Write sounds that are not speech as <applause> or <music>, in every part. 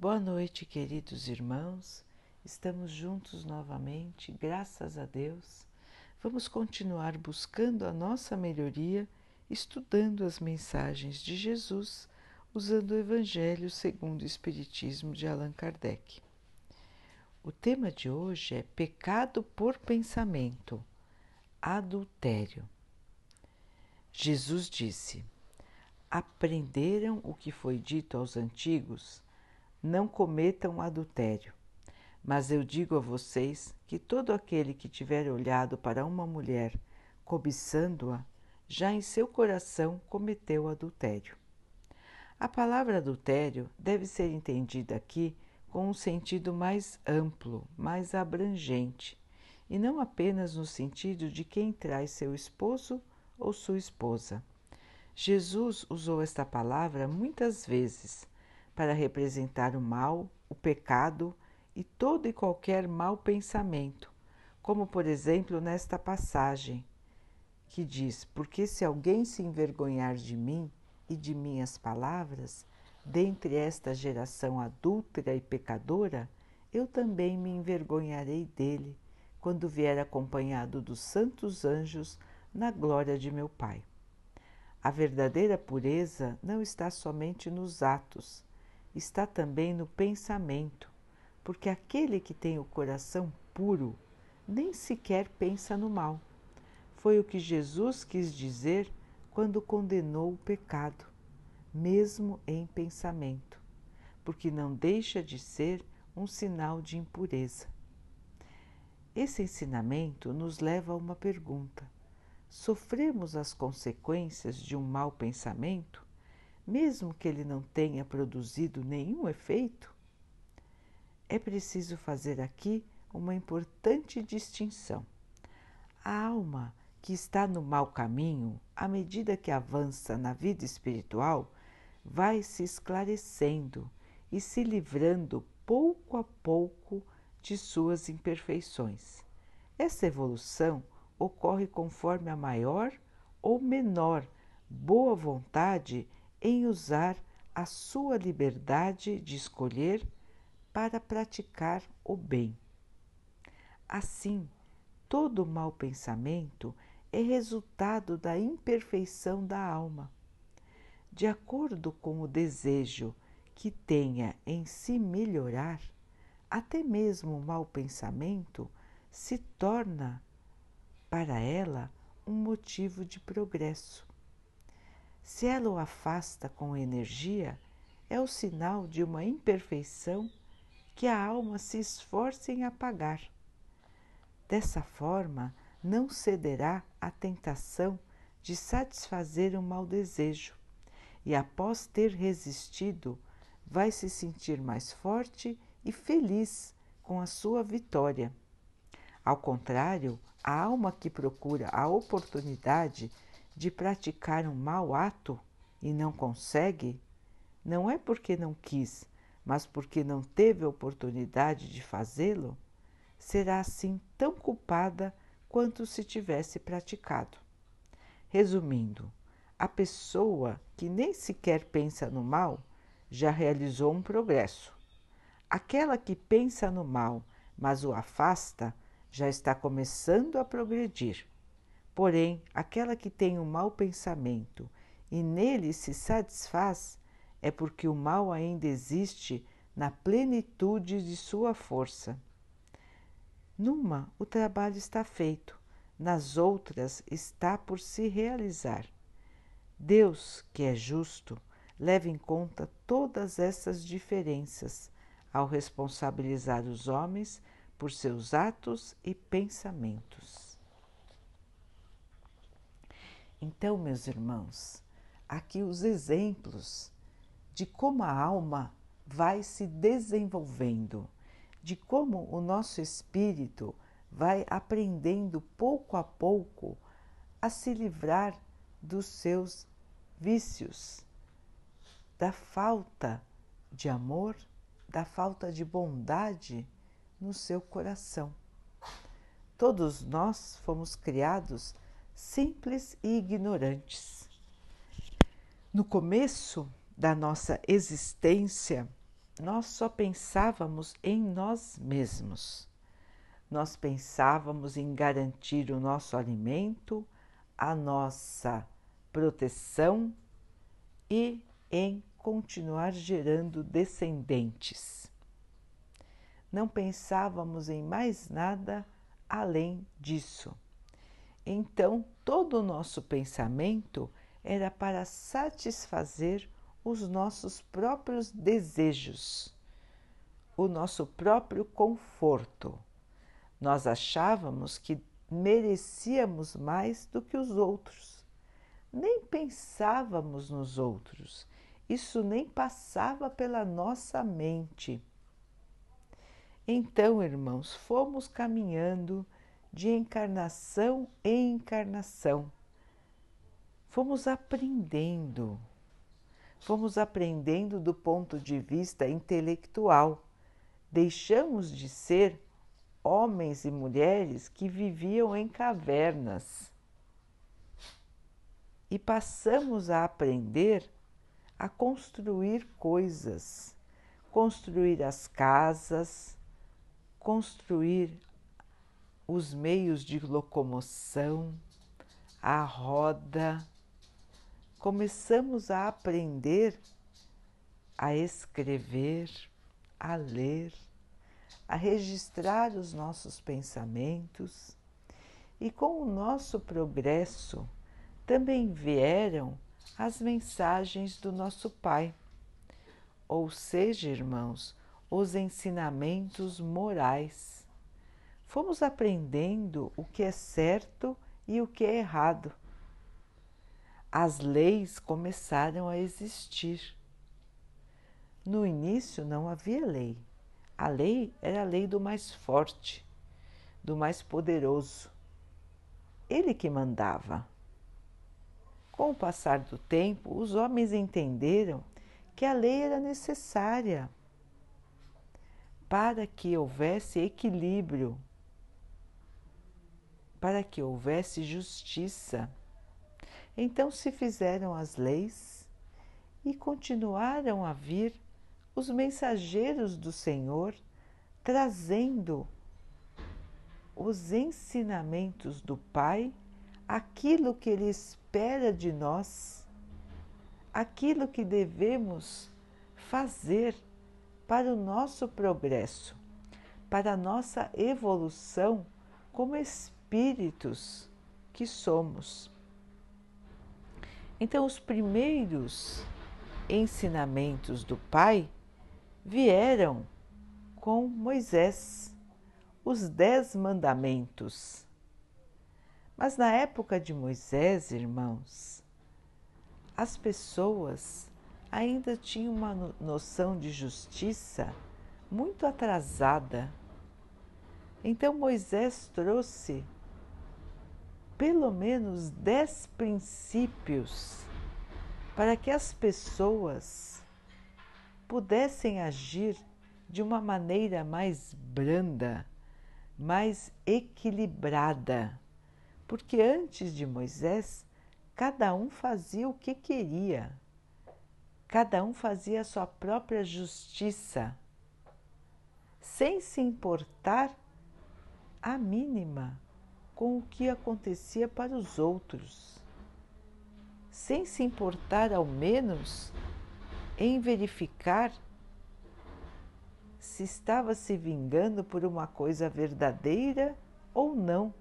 Boa noite, queridos irmãos. Estamos juntos novamente, graças a Deus. Vamos continuar buscando a nossa melhoria, estudando as mensagens de Jesus, usando o Evangelho segundo o Espiritismo de Allan Kardec. O tema de hoje é Pecado por Pensamento, Adultério. Jesus disse: Aprenderam o que foi dito aos antigos não cometam adultério. Mas eu digo a vocês que todo aquele que tiver olhado para uma mulher cobiçando-a, já em seu coração cometeu adultério. A palavra adultério deve ser entendida aqui com um sentido mais amplo, mais abrangente, e não apenas no sentido de quem traz seu esposo ou sua esposa. Jesus usou esta palavra muitas vezes para representar o mal, o pecado e todo e qualquer mau pensamento, como por exemplo nesta passagem que diz: Porque se alguém se envergonhar de mim e de minhas palavras, dentre esta geração adúltera e pecadora, eu também me envergonharei dele quando vier acompanhado dos santos anjos na glória de meu Pai. A verdadeira pureza não está somente nos atos, está também no pensamento, porque aquele que tem o coração puro nem sequer pensa no mal. Foi o que Jesus quis dizer quando condenou o pecado, mesmo em pensamento, porque não deixa de ser um sinal de impureza. Esse ensinamento nos leva a uma pergunta: sofremos as consequências de um mau pensamento? Mesmo que ele não tenha produzido nenhum efeito? É preciso fazer aqui uma importante distinção. A alma que está no mau caminho, à medida que avança na vida espiritual, vai se esclarecendo e se livrando pouco a pouco de suas imperfeições. Essa evolução ocorre conforme a maior ou menor boa vontade em usar a sua liberdade de escolher para praticar o bem. Assim, todo mau pensamento é resultado da imperfeição da alma. De acordo com o desejo que tenha em se melhorar, até mesmo o mau pensamento se torna para ela um motivo de progresso. Se ela o afasta com energia, é o sinal de uma imperfeição que a alma se esforça em apagar. Dessa forma, não cederá à tentação de satisfazer um mau desejo e, após ter resistido, vai se sentir mais forte e feliz com a sua vitória. Ao contrário, a alma que procura a oportunidade de praticar um mau ato e não consegue, não é porque não quis, mas porque não teve oportunidade de fazê-lo, será assim tão culpada quanto se tivesse praticado. Resumindo, a pessoa que nem sequer pensa no mal já realizou um progresso. Aquela que pensa no mal, mas o afasta, já está começando a progredir. Porém, aquela que tem um mau pensamento e nele se satisfaz, é porque o mal ainda existe na plenitude de sua força. Numa, o trabalho está feito, nas outras, está por se realizar. Deus, que é justo, leva em conta todas essas diferenças ao responsabilizar os homens por seus atos e pensamentos. Então, meus irmãos, aqui os exemplos de como a alma vai se desenvolvendo, de como o nosso espírito vai aprendendo pouco a pouco a se livrar dos seus vícios, da falta de amor, da falta de bondade no seu coração. Todos nós fomos criados simples e ignorantes. No começo da nossa existência, nós só pensávamos em nós mesmos. Nós pensávamos em garantir o nosso alimento, a nossa proteção e em continuar gerando descendentes. Não pensávamos em mais nada além disso. Então, todo o nosso pensamento era para satisfazer os nossos próprios desejos, o nosso próprio conforto. Nós achávamos que merecíamos mais do que os outros. Nem pensávamos nos outros. Isso nem passava pela nossa mente. Então, irmãos, fomos caminhando de encarnação em encarnação. Fomos aprendendo, fomos aprendendo do ponto de vista intelectual. Deixamos de ser homens e mulheres que viviam em cavernas e passamos a aprender a construir coisas, construir as casas, construir os meios de locomoção, a roda. Começamos a aprender a escrever, a ler, a registrar os nossos pensamentos, e com o nosso progresso também vieram as mensagens do nosso Pai, ou seja, irmãos, os ensinamentos morais. Fomos aprendendo o que é certo e o que é errado. As leis começaram a existir. No início não havia lei a lei era a lei do mais forte, do mais poderoso. Ele que mandava. Com o passar do tempo, os homens entenderam que a lei era necessária para que houvesse equilíbrio, para que houvesse justiça. Então se fizeram as leis e continuaram a vir os mensageiros do Senhor trazendo os ensinamentos do Pai, aquilo que Ele espera de nós, aquilo que devemos fazer para o nosso progresso, para a nossa evolução como espíritos que somos. Então, os primeiros ensinamentos do Pai vieram com Moisés, os Dez Mandamentos. Mas na época de Moisés, irmãos, as pessoas ainda tinham uma noção de justiça muito atrasada. Então Moisés trouxe pelo menos dez princípios para que as pessoas pudessem agir de uma maneira mais branda, mais equilibrada, porque antes de Moisés, cada um fazia o que queria, cada um fazia a sua própria justiça, sem se importar a mínima com o que acontecia para os outros, sem se importar ao menos em verificar se estava se vingando por uma coisa verdadeira ou não.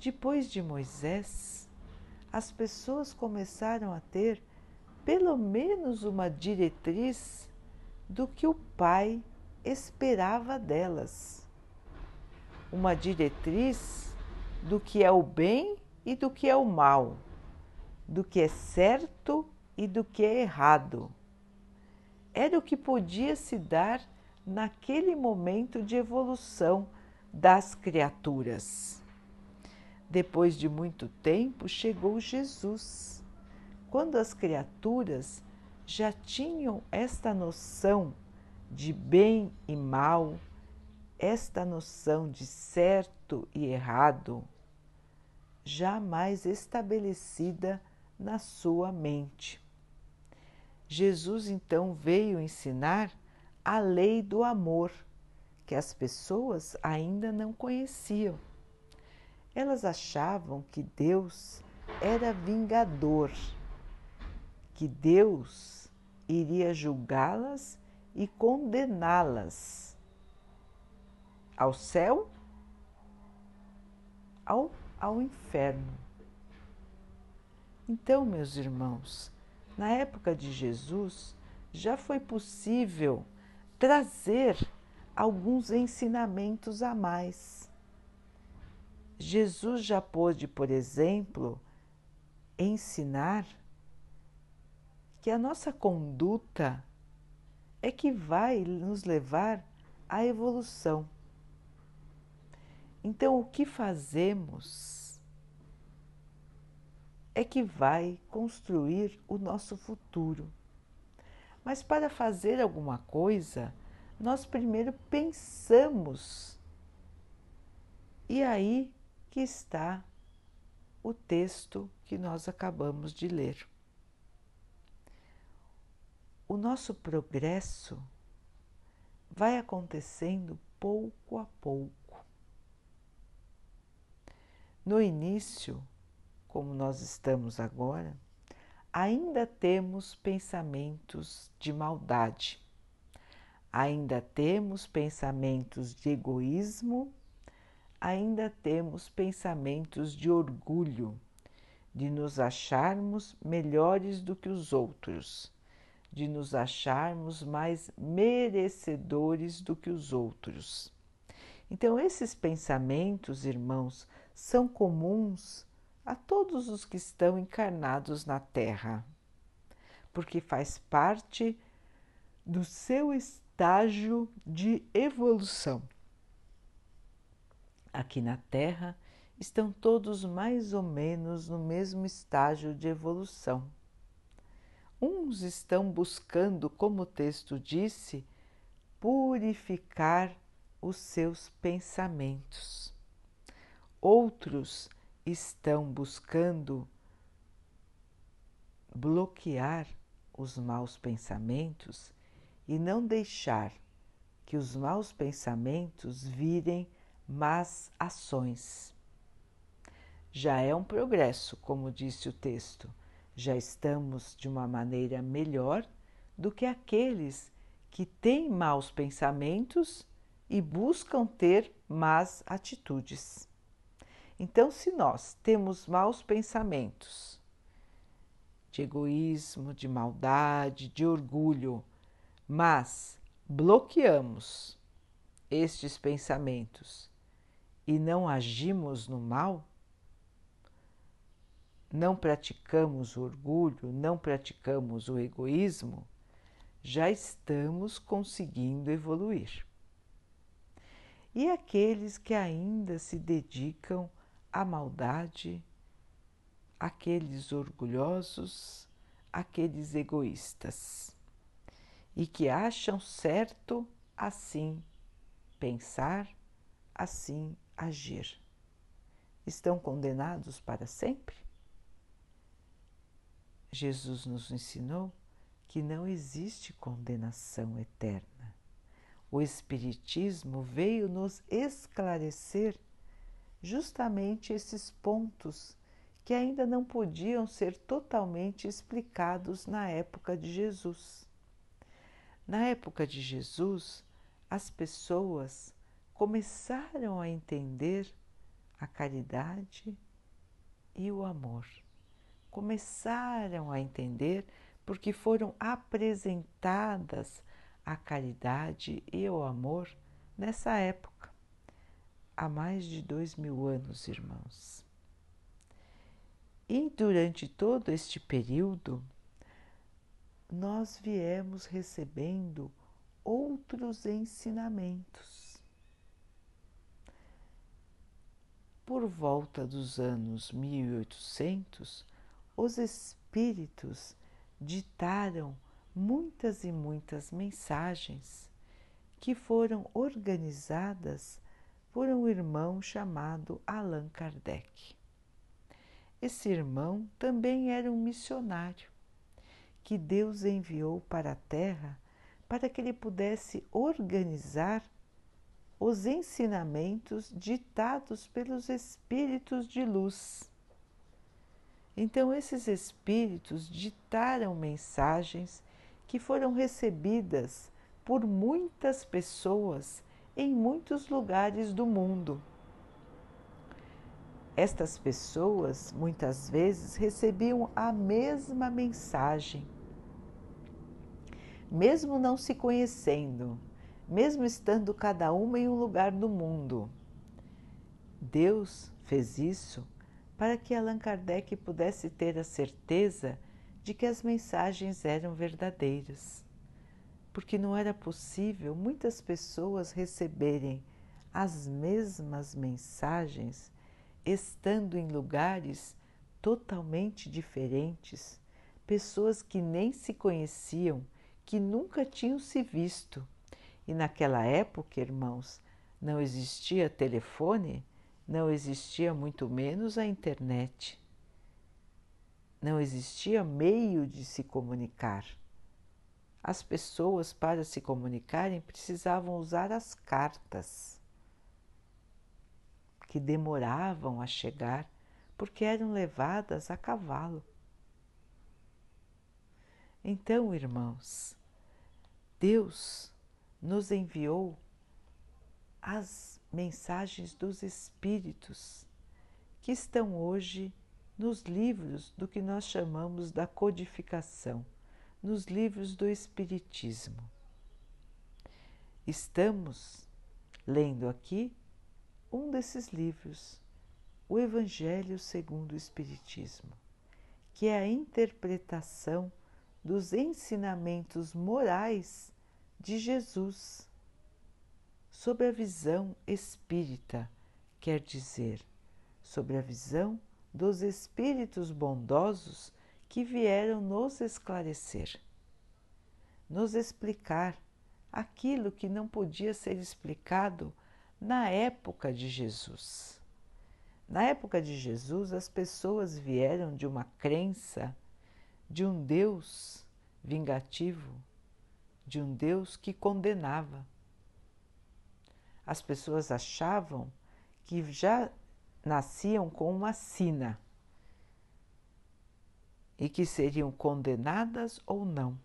Depois de Moisés, as pessoas começaram a ter pelo menos uma diretriz do que o Pai esperava delas. Uma diretriz do que é o bem e do que é o mal do que é certo e do que é errado. Era o que podia se dar naquele momento de evolução das criaturas. Depois de muito tempo chegou Jesus, quando as criaturas já tinham esta noção de bem e mal, esta noção de certo e errado, já mais estabelecida na sua mente. Jesus então veio ensinar a lei do amor, que as pessoas ainda não conheciam. Elas achavam que Deus era vingador, que Deus iria julgá-las e condená-las ao céu, ao, ao inferno. Então, meus irmãos, na época de Jesus já foi possível trazer alguns ensinamentos a mais. Jesus já pôde, por exemplo, ensinar que a nossa conduta é que vai nos levar à evolução. Então, o que fazemos é que vai construir o nosso futuro. Mas para fazer alguma coisa, nós primeiro pensamos. E aí que está o texto que nós acabamos de ler o nosso progresso vai acontecendo pouco a pouco. No início, como nós estamos agora, ainda temos pensamentos de maldade, ainda temos pensamentos de egoísmo, ainda temos pensamentos de orgulho, de nos acharmos melhores do que os outros de nos acharmos mais merecedores do que os outros. Então, esses pensamentos, irmãos, são comuns a todos os que estão encarnados na Terra, porque faz parte do seu estágio de evolução. Aqui na Terra estão todos mais ou menos no mesmo estágio de evolução Uns estão buscando, como o texto disse, purificar os seus pensamentos. Outros estão buscando bloquear os maus pensamentos e não deixar que os maus pensamentos virem más ações. Já é um progresso, como disse o texto já estamos de uma maneira melhor do que aqueles que têm maus pensamentos e buscam ter más atitudes. Então, se nós temos maus pensamentos de egoísmo, de maldade, de orgulho, mas bloqueamos estes pensamentos e não agimos no mal, não praticamos o orgulho, não praticamos o egoísmo, já estamos conseguindo evoluir. E aqueles que ainda se dedicam à maldade, aqueles orgulhosos, aqueles egoístas, e que acham certo assim pensar, assim agir. Estão condenados para sempre? Jesus nos ensinou que não existe condenação eterna. O Espiritismo veio nos esclarecer justamente esses pontos que ainda não podiam ser totalmente explicados na época de Jesus. Na época de Jesus, as pessoas começaram a entender a caridade e o amor começaram a entender porque foram apresentadas a caridade e o amor nessa época, há mais de dois mil anos, irmãos. E durante todo este período, nós viemos recebendo outros ensinamentos. Por volta dos anos 1800, os espíritos ditaram muitas e muitas mensagens que foram organizadas por um irmão chamado Allan Kardec. Esse irmão também era um missionário que Deus enviou para a Terra para que ele pudesse organizar os ensinamentos ditados pelos espíritos de luz. Então, esses espíritos ditaram mensagens que foram recebidas por muitas pessoas em muitos lugares do mundo. Estas pessoas muitas vezes recebiam a mesma mensagem, mesmo não se conhecendo, mesmo estando cada uma em um lugar do mundo. Deus fez isso para que Allan Kardec pudesse ter a certeza de que as mensagens eram verdadeiras, porque não era possível muitas pessoas receberem as mesmas mensagens estando em lugares totalmente diferentes, pessoas que nem se conheciam, que nunca tinham se visto. E naquela época, irmãos, não existia telefone não existia muito menos a internet. Não existia meio de se comunicar. As pessoas, para se comunicarem, precisavam usar as cartas, que demoravam a chegar porque eram levadas a cavalo. Então, irmãos, Deus nos enviou as mensagens dos Espíritos que estão hoje nos livros do que nós chamamos da codificação, nos livros do Espiritismo. Estamos lendo aqui um desses livros, o Evangelho segundo o Espiritismo, que é a interpretação dos ensinamentos morais de Jesus sob a visão espírita, quer dizer, sobre a visão dos espíritos bondosos que vieram nos esclarecer, nos explicar aquilo que não podia ser explicado na época de Jesus. Na época de Jesus, as pessoas vieram de uma crença de um Deus vingativo, de um Deus que condenava as pessoas achavam que já nasciam com uma sina e que seriam condenadas ou não.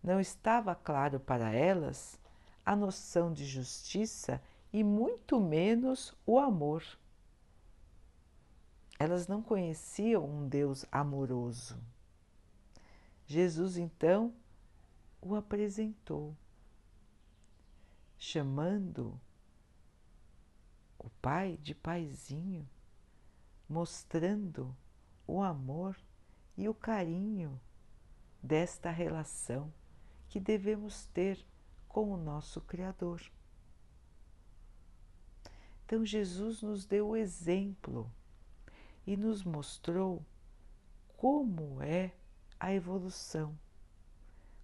Não estava claro para elas a noção de justiça e muito menos o amor. Elas não conheciam um Deus amoroso. Jesus então o apresentou chamando o pai de paizinho, mostrando o amor e o carinho desta relação que devemos ter com o nosso Criador. Então, Jesus nos deu o exemplo e nos mostrou como é a evolução,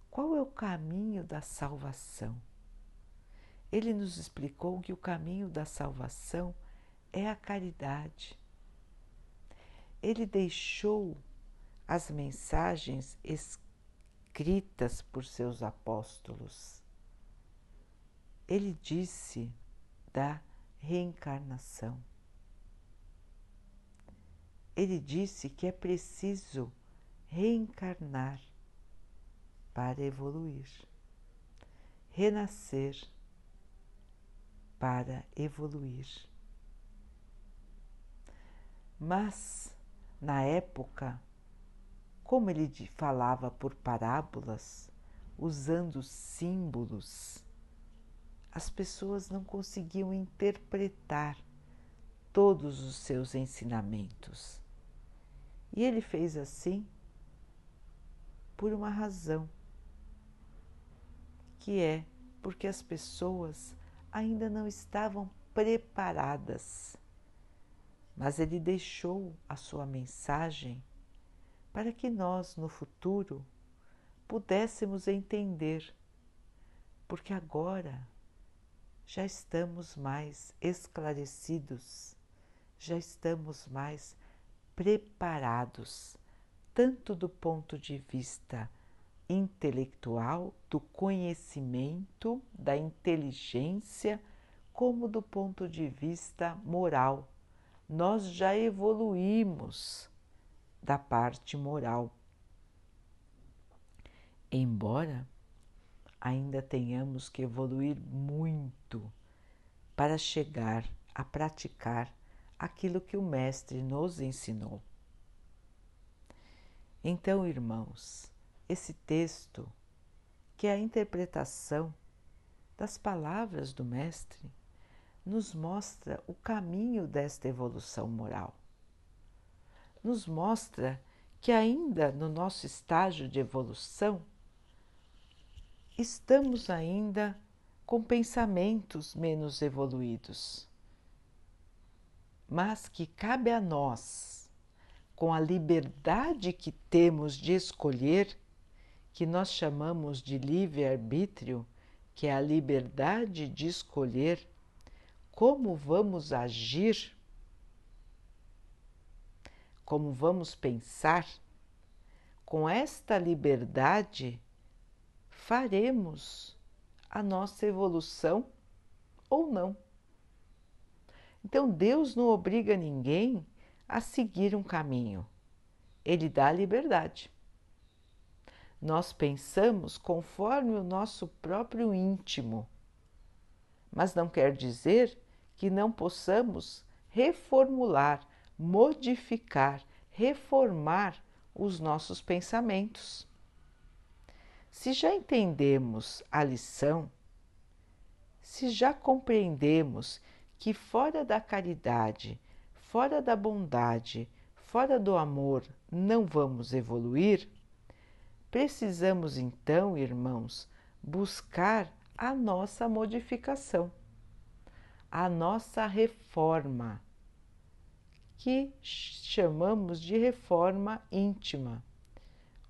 qual é o caminho da salvação. Ele nos explicou que o caminho da salvação é a caridade. Ele deixou as mensagens escritas por seus apóstolos. Ele disse da reencarnação. Ele disse que é preciso reencarnar para evoluir, renascer para evoluir. Mas, na época, como ele falava por parábolas, usando símbolos, as pessoas não conseguiam interpretar todos os seus ensinamentos. E ele fez assim por uma razão, que é porque as pessoas ainda não estavam preparadas. Mas ele deixou a sua mensagem para que nós, no futuro, pudéssemos entender, porque agora já estamos mais esclarecidos, já estamos mais preparados, tanto do ponto de vista intelectual, do conhecimento, da inteligência, como do ponto de vista moral. Nós já evoluímos da parte moral. Embora ainda tenhamos que evoluir muito para chegar a praticar aquilo que o Mestre nos ensinou. Então, irmãos, esse texto, que é a interpretação das palavras do Mestre, nos mostra o caminho desta evolução moral. Nos mostra que, ainda no nosso estágio de evolução, estamos ainda com pensamentos menos evoluídos, mas que cabe a nós, com a liberdade que temos de escolher, que nós chamamos de livre-arbítrio, que é a liberdade de escolher como vamos agir, como vamos pensar, com esta liberdade faremos a nossa evolução ou não. Então Deus não obriga ninguém a seguir um caminho, Ele dá liberdade. Nós pensamos conforme o nosso próprio íntimo, mas não quer dizer que não possamos reformular, modificar, reformar os nossos pensamentos. Se já entendemos a lição, se já compreendemos que fora da caridade, fora da bondade, fora do amor não vamos evoluir, precisamos então, irmãos, buscar a nossa modificação, a nossa reforma, que chamamos de reforma íntima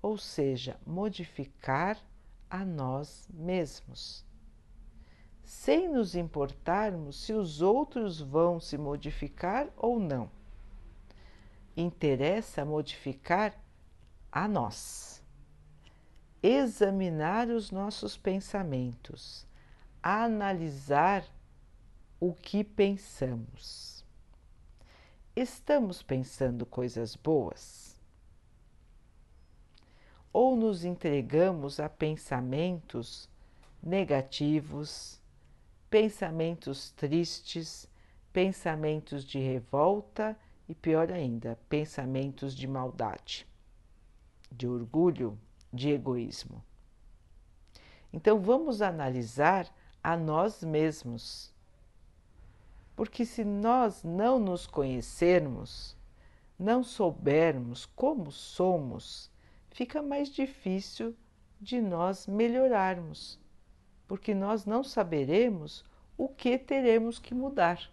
ou seja, modificar a nós mesmos, sem nos importarmos se os outros vão se modificar ou não. Interessa modificar a nós, examinar os nossos pensamentos, analisar o que pensamos. Estamos pensando coisas boas? ou nos entregamos a pensamentos negativos, pensamentos tristes, pensamentos de revolta e, pior ainda, pensamentos de maldade, de orgulho, de egoísmo. Então vamos analisar a nós mesmos. Porque se nós não nos conhecermos, não soubermos como somos, fica mais difícil de nós melhorarmos, porque nós não saberemos o que teremos que mudar.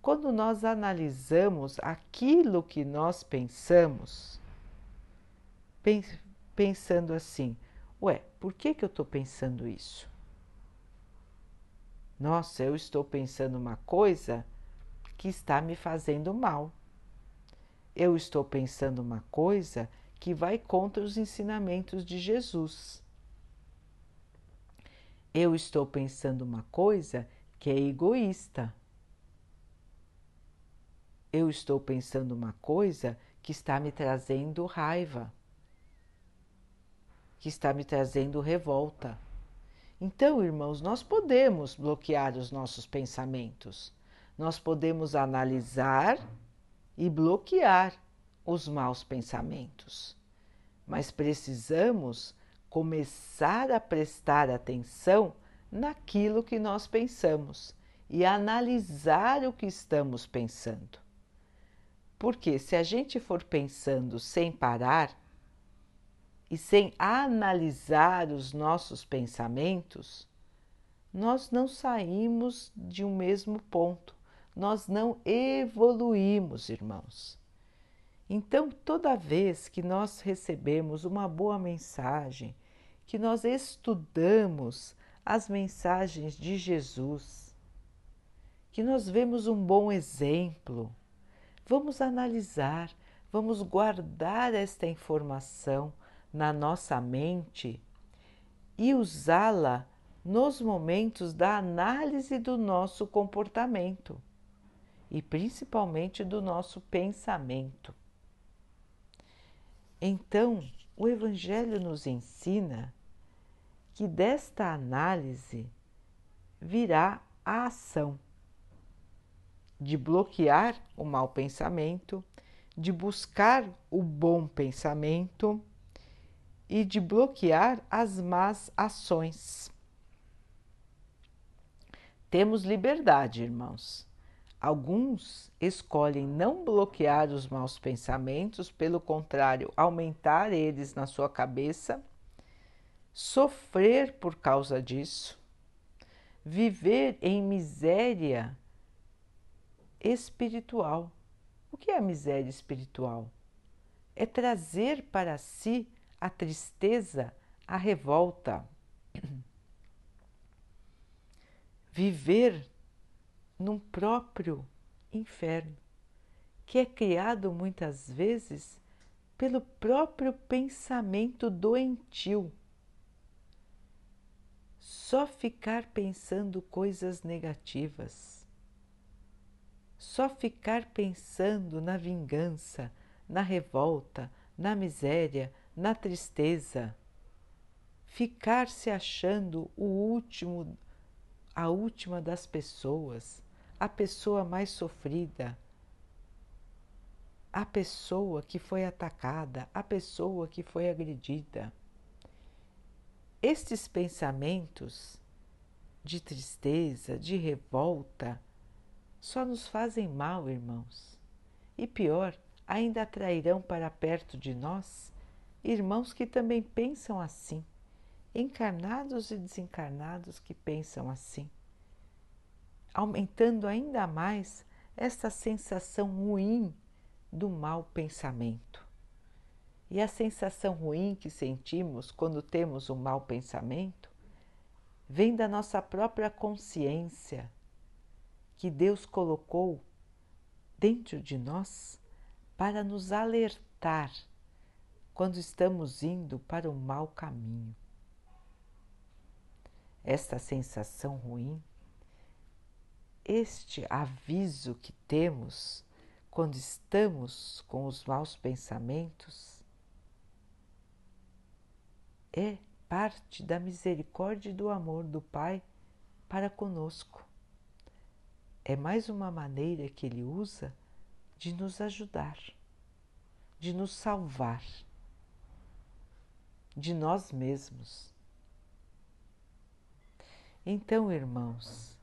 Quando nós analisamos aquilo que nós pensamos, pensando assim, ué, por que, que eu estou pensando isso? Nossa, eu estou pensando uma coisa que está me fazendo mal. Eu estou pensando uma coisa que vai contra os ensinamentos de Jesus. Eu estou pensando uma coisa que é egoísta. Eu estou pensando uma coisa que está me trazendo raiva, que está me trazendo revolta. Então, irmãos, nós podemos bloquear os nossos pensamentos, nós podemos analisar e bloquear os maus pensamentos, mas precisamos começar a prestar atenção naquilo que nós pensamos e analisar o que estamos pensando. Porque se a gente for pensando sem parar e sem analisar os nossos pensamentos, nós não saímos de um mesmo ponto, nós não evoluímos, irmãos. Então, toda vez que nós recebemos uma boa mensagem, que nós estudamos as mensagens de Jesus, que nós vemos um bom exemplo, vamos analisar, vamos guardar esta informação na nossa mente e usá-la nos momentos da análise do nosso comportamento e principalmente do nosso pensamento. Então, o Evangelho nos ensina que desta análise virá a ação de bloquear o mau pensamento, de buscar o bom pensamento e de bloquear as más ações. Temos liberdade, irmãos. Alguns escolhem não bloquear os maus pensamentos, pelo contrário, aumentar eles na sua cabeça, sofrer por causa disso, viver em miséria espiritual. O que é miséria espiritual? É trazer para si a tristeza, a revolta. <clears throat> Viver num próprio inferno, que é criado muitas vezes pelo próprio pensamento doentio. Só ficar pensando coisas negativas, só ficar pensando na vingança, na revolta, na miséria, na tristeza, ficar se achando o último, a última das pessoas, a pessoa mais sofrida, a pessoa que foi atacada, a pessoa que foi agredida. Estes pensamentos de tristeza, de revolta, só nos fazem mal, irmãos. E pior, ainda atrairão para perto de nós irmãos que também pensam assim, encarnados e desencarnados que pensam assim aumentando ainda mais essa sensação ruim do mau pensamento. E a sensação ruim que sentimos quando temos um mau pensamento vem da nossa própria consciência que Deus colocou dentro de nós para nos alertar quando estamos indo para o mau caminho. Esta sensação ruim este aviso que temos quando estamos com os maus pensamentos é parte da misericórdia e do amor do Pai para conosco. É mais uma maneira que Ele usa de nos ajudar, de nos salvar de nós mesmos. Então, irmãos,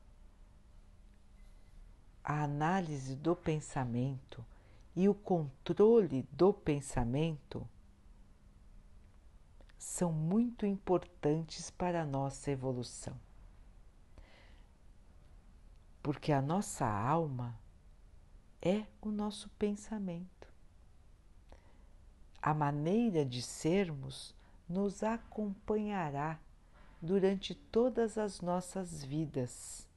a análise do pensamento e o controle do pensamento são muito importantes para a nossa evolução. Porque a nossa alma é o nosso pensamento. A maneira de sermos nos acompanhará durante todas as nossas vidas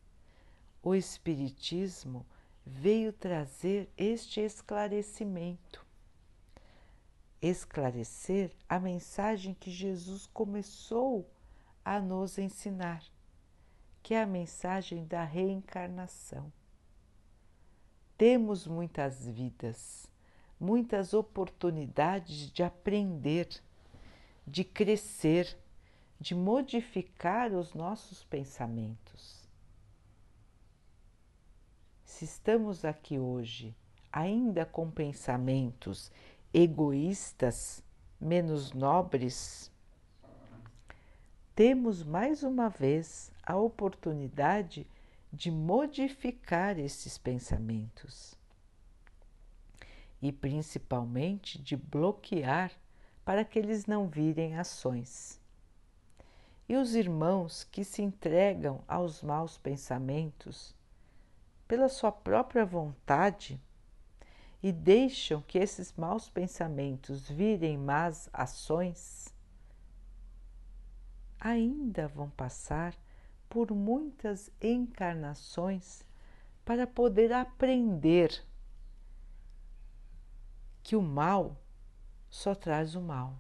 o Espiritismo veio trazer este esclarecimento, esclarecer a mensagem que Jesus começou a nos ensinar, que é a mensagem da reencarnação. Temos muitas vidas, muitas oportunidades de aprender, de crescer, de modificar os nossos pensamentos. Se estamos aqui hoje ainda com pensamentos egoístas, menos nobres, temos mais uma vez a oportunidade de modificar esses pensamentos e principalmente de bloquear para que eles não virem ações. E os irmãos que se entregam aos maus pensamentos pela sua própria vontade e deixam que esses maus pensamentos virem más ações, ainda vão passar por muitas encarnações para poder aprender que o mal só traz o mal,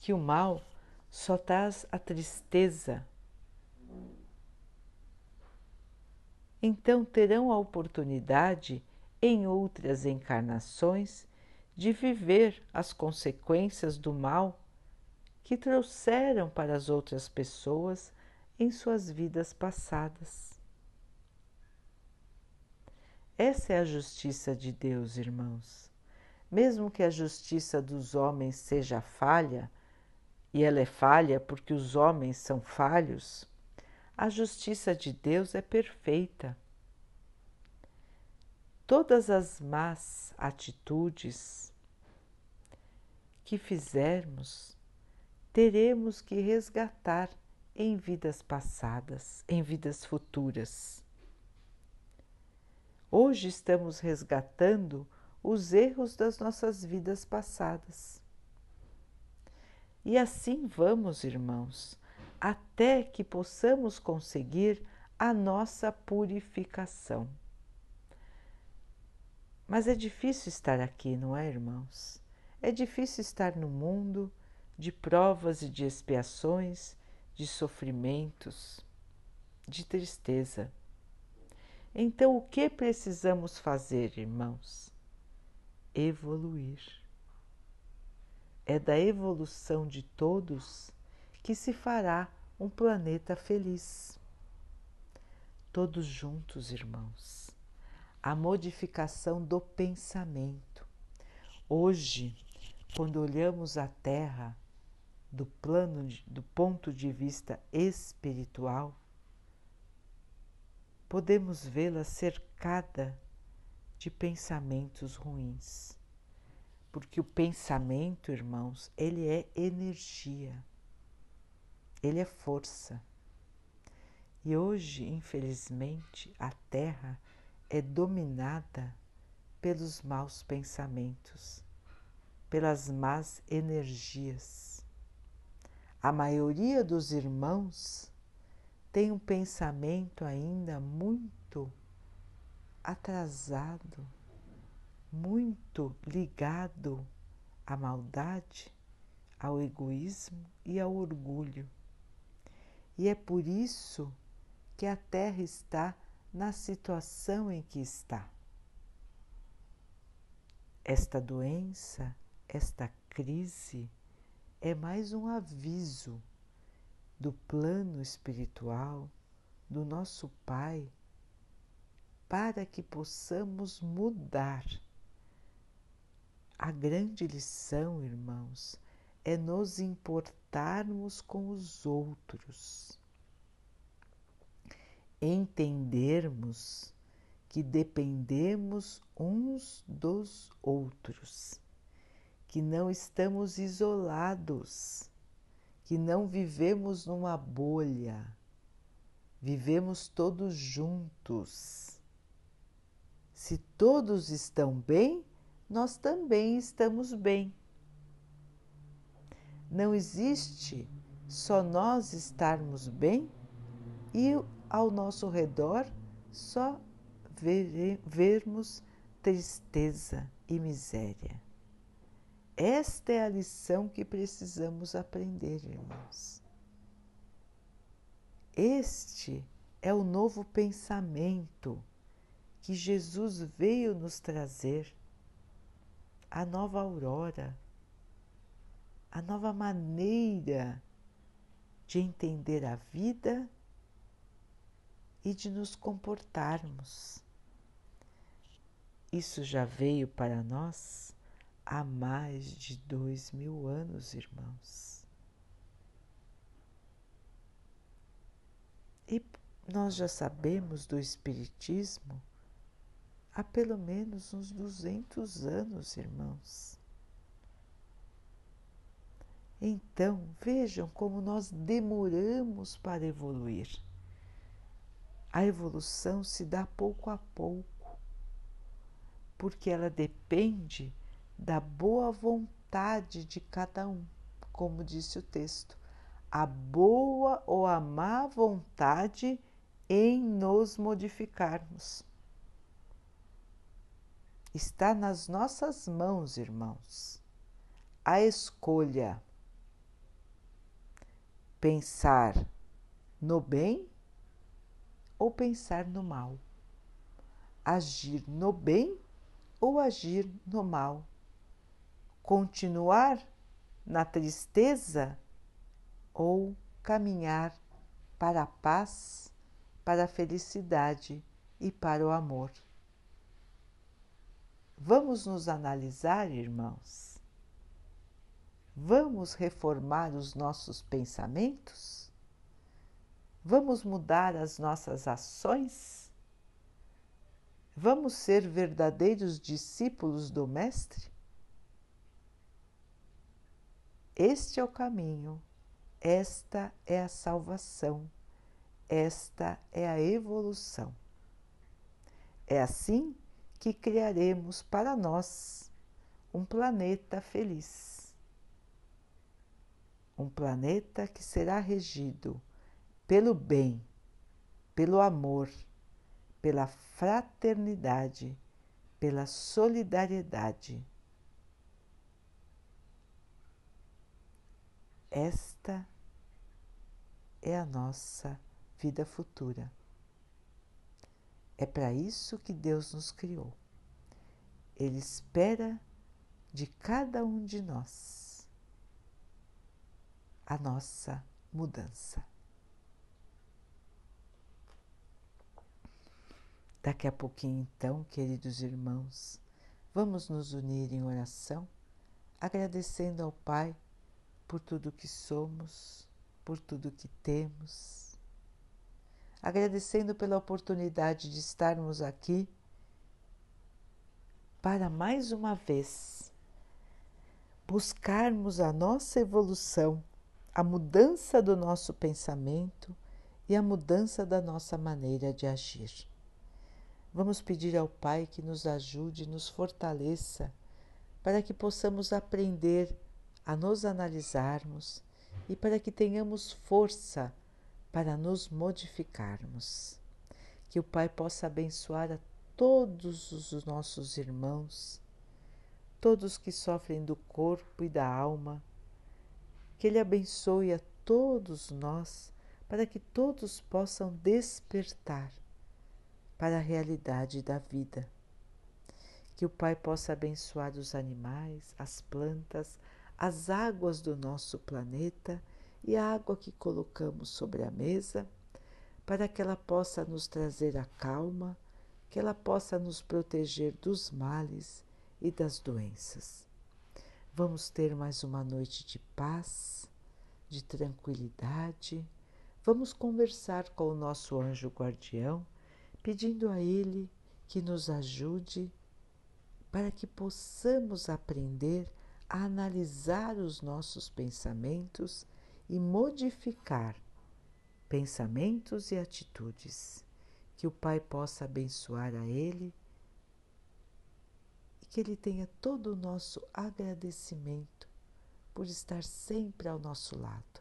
que o mal só traz a tristeza. Então terão a oportunidade em outras encarnações de viver as consequências do mal que trouxeram para as outras pessoas em suas vidas passadas. Essa é a justiça de Deus, irmãos. Mesmo que a justiça dos homens seja falha, e ela é falha porque os homens são falhos, a justiça de Deus é perfeita. Todas as más atitudes que fizermos, teremos que resgatar em vidas passadas, em vidas futuras. Hoje estamos resgatando os erros das nossas vidas passadas. E assim vamos, irmãos, até que possamos conseguir a nossa purificação. Mas é difícil estar aqui, não é, irmãos? É difícil estar no mundo de provas e de expiações, de sofrimentos, de tristeza. Então, o que precisamos fazer, irmãos? Evoluir. É da evolução de todos que se fará um planeta feliz. Todos juntos, irmãos. A modificação do pensamento. Hoje, quando olhamos a Terra do plano do ponto de vista espiritual, podemos vê-la cercada de pensamentos ruins. Porque o pensamento, irmãos, ele é energia, ele é força. E hoje, infelizmente, a Terra é dominada pelos maus pensamentos, pelas más energias. A maioria dos irmãos tem um pensamento ainda muito atrasado, muito ligado à maldade, ao egoísmo e ao orgulho. E é por isso que a Terra está na situação em que está. Esta doença, esta crise, é mais um aviso do plano espiritual do nosso Pai para que possamos mudar. A grande lição, irmãos, é nos importarmos com os outros, entendermos que dependemos uns dos outros, que não estamos isolados que não vivemos numa bolha, vivemos todos juntos. Se todos estão bem, nós também estamos bem. Não existe só nós estarmos bem e ao nosso redor só ver, vermos tristeza e miséria. Esta é a lição que precisamos aprender, irmãos. Este é o novo pensamento que Jesus veio nos trazer, a nova aurora, a nova maneira de entender a vida e de nos comportarmos. Isso já veio para nós há mais de dois mil anos, irmãos. E nós já sabemos do Espiritismo há pelo menos uns 200 anos, irmãos. Então, vejam como nós demoramos para evoluir. A evolução se dá pouco a pouco, porque ela depende da boa vontade de cada um, como disse o texto, a boa ou a má vontade em nos modificarmos. Está nas nossas mãos, irmãos, a escolha. Pensar no bem ou pensar no mal. Agir no bem ou agir no mal. Continuar na tristeza ou caminhar para a paz, para a felicidade e para o amor. Vamos nos analisar, irmãos? Vamos reformar os nossos pensamentos? Vamos mudar as nossas ações? Vamos ser verdadeiros discípulos do Mestre? Este é o caminho, esta é a salvação, esta é a evolução. É assim que criaremos para nós um planeta feliz. Um planeta que será regido pelo bem, pelo amor, pela fraternidade, pela solidariedade. Esta é a nossa vida futura. É para isso que Deus nos criou. Ele espera de cada um de nós a nossa mudança. Daqui a pouquinho, então, queridos irmãos, vamos nos unir em oração, agradecendo ao Pai por tudo que somos, por tudo que temos agradecendo pela oportunidade de estarmos aqui para mais uma vez buscarmos a nossa evolução, a mudança do nosso pensamento e a mudança da nossa maneira de agir. Vamos pedir ao Pai que nos ajude, nos fortaleça, para que possamos aprender a nos analisarmos e para que tenhamos força para nos modificarmos. Que o Pai possa abençoar a todos os nossos irmãos, todos que sofrem do corpo e da alma. Que Ele abençoe a todos nós, para que todos possam despertar para a realidade da vida. Que o Pai possa abençoar os animais, as plantas, as águas do nosso planeta e a água que colocamos sobre a mesa, para que ela possa nos trazer a calma, que ela possa nos proteger dos males e das doenças. Vamos ter mais uma noite de paz, de tranquilidade. Vamos conversar com o nosso anjo guardião, pedindo a ele que nos ajude para que possamos aprender a analisar os nossos pensamentos e modificar pensamentos e atitudes. Que o Pai possa abençoar a Ele e que Ele tenha todo o nosso agradecimento por estar sempre ao nosso lado.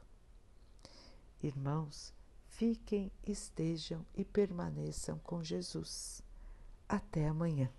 Irmãos, fiquem, estejam e permaneçam com Jesus. Até amanhã.